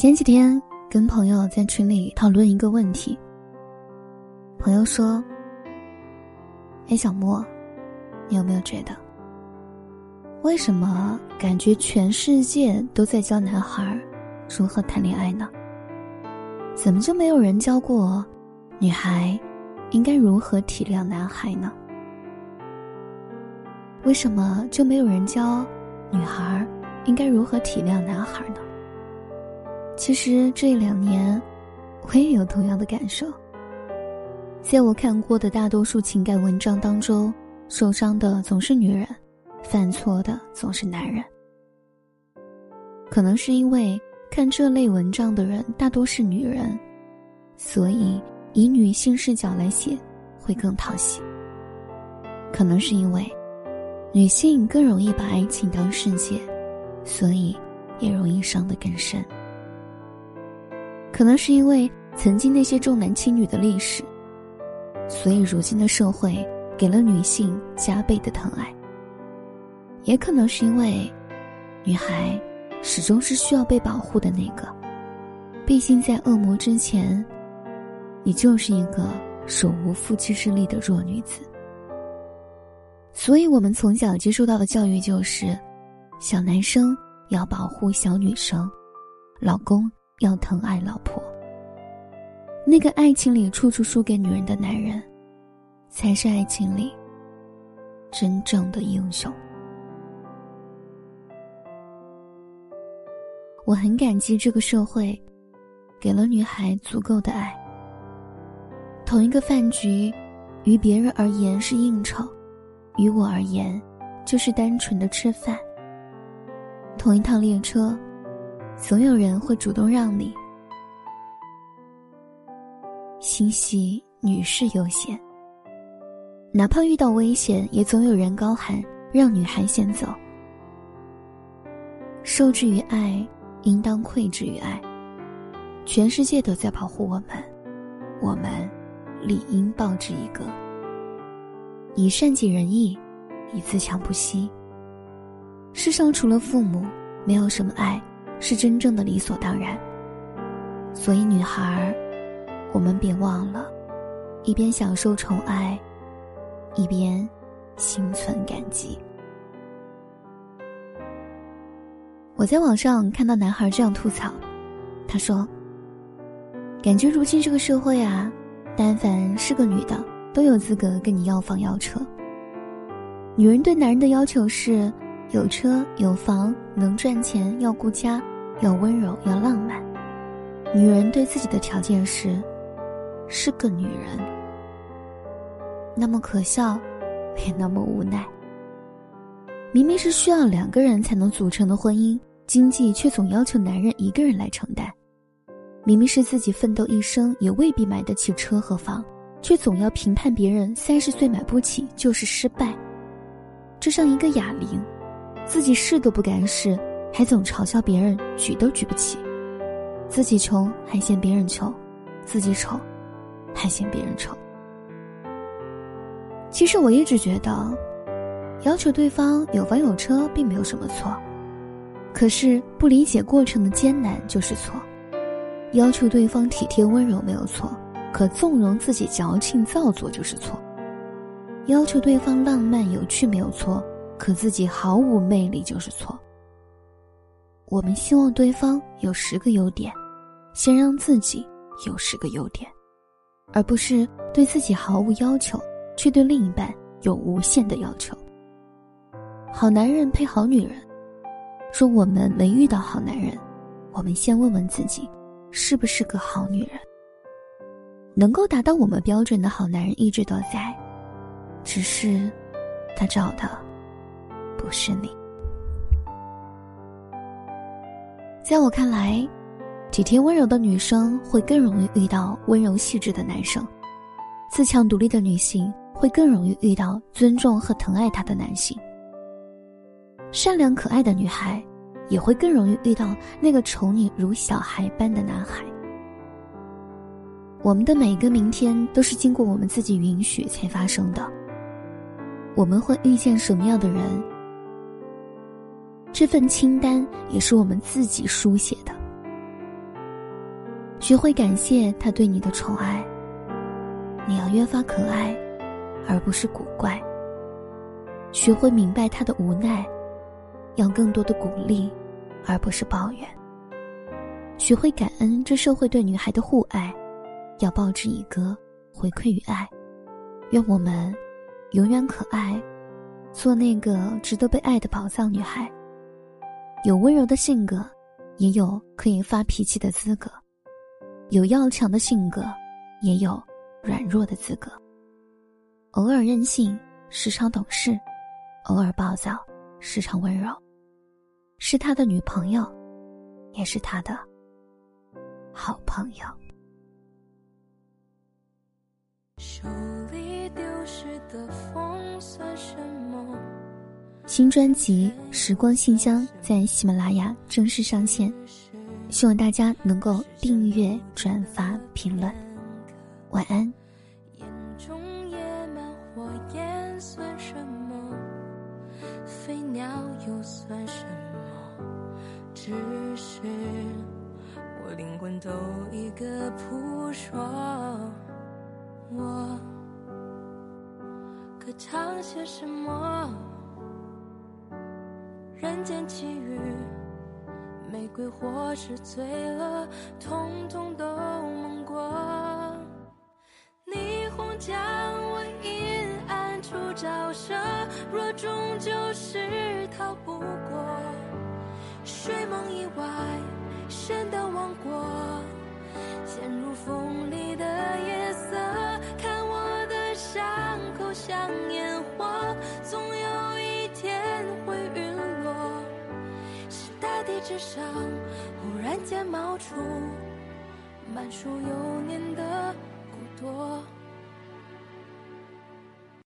前几天跟朋友在群里讨论一个问题。朋友说：“哎，小莫，你有没有觉得，为什么感觉全世界都在教男孩如何谈恋爱呢？怎么就没有人教过女孩应该如何体谅男孩呢？为什么就没有人教女孩应该如何体谅男孩呢？”其实这两年，我也有同样的感受。在我看过的大多数情感文章当中，受伤的总是女人，犯错的总是男人。可能是因为看这类文章的人大多是女人，所以以女性视角来写会更讨喜。可能是因为女性更容易把爱情当世界，所以也容易伤得更深。可能是因为曾经那些重男轻女的历史，所以如今的社会给了女性加倍的疼爱。也可能是因为，女孩始终是需要被保护的那个，毕竟在恶魔之前，你就是一个手无缚鸡之力的弱女子。所以我们从小接受到的教育就是，小男生要保护小女生，老公。要疼爱老婆，那个爱情里处处输给女人的男人，才是爱情里真正的英雄。我很感激这个社会，给了女孩足够的爱。同一个饭局，于别人而言是应酬，于我而言，就是单纯的吃饭。同一趟列车。总有人会主动让你，心系女士优先。哪怕遇到危险，也总有人高喊让女孩先走。受之于爱，应当愧之于爱。全世界都在保护我们，我们理应报之以歌。以善解人意，以自强不息。世上除了父母，没有什么爱。是真正的理所当然，所以女孩，我们别忘了，一边享受宠爱，一边心存感激。我在网上看到男孩这样吐槽，他说：“感觉如今这个社会啊，但凡是个女的，都有资格跟你要房要车。女人对男人的要求是。”有车有房能赚钱，要顾家，要温柔，要浪漫。女人对自己的条件是，是个女人。那么可笑，也那么无奈。明明是需要两个人才能组成的婚姻，经济却总要求男人一个人来承担。明明是自己奋斗一生也未必买得起车和房，却总要评判别人三十岁买不起就是失败。这像一个哑铃。自己试都不敢试，还总嘲笑别人举都举不起；自己穷还嫌别人穷，自己丑还嫌别人丑。其实我一直觉得，要求对方有房有车并没有什么错，可是不理解过程的艰难就是错；要求对方体贴温柔没有错，可纵容自己矫情造作就是错；要求对方浪漫有趣没有错。可自己毫无魅力就是错。我们希望对方有十个优点，先让自己有十个优点，而不是对自己毫无要求，却对另一半有无限的要求。好男人配好女人，说我们没遇到好男人，我们先问问自己，是不是个好女人？能够达到我们标准的好男人一直都在，只是他找的。不是你。在我看来，体贴温柔的女生会更容易遇到温柔细致的男生；自强独立的女性会更容易遇到尊重和疼爱她的男性；善良可爱的女孩也会更容易遇到那个宠你如小孩般的男孩。我们的每一个明天都是经过我们自己允许才发生的。我们会遇见什么样的人？这份清单也是我们自己书写的。学会感谢他对你的宠爱，你要越发可爱，而不是古怪。学会明白他的无奈，要更多的鼓励，而不是抱怨。学会感恩这社会对女孩的互爱，要报之以歌，回馈于爱。愿我们永远可爱，做那个值得被爱的宝藏女孩。有温柔的性格，也有可以发脾气的资格；有要强的性格，也有软弱的资格。偶尔任性，时常懂事；偶尔暴躁，时常温柔。是他的女朋友，也是他的好朋友。手里丢失的风算什么？新专辑《时光信箱》在喜马拉雅正式上线，希望大家能够订阅、转发、评论。晚安。中野蛮火焰算什么？飞鸟又算什么？只是我灵魂都一个扑朔。我可唱些什么？人间奇遇，玫瑰或是醉了，通通都梦过。霓虹将我阴暗处照射，若终究是逃不过，睡梦以外，神的王国，陷入风里的夜色，看我的伤口像烟火，之上，忽然间冒出满树幼年的骨朵。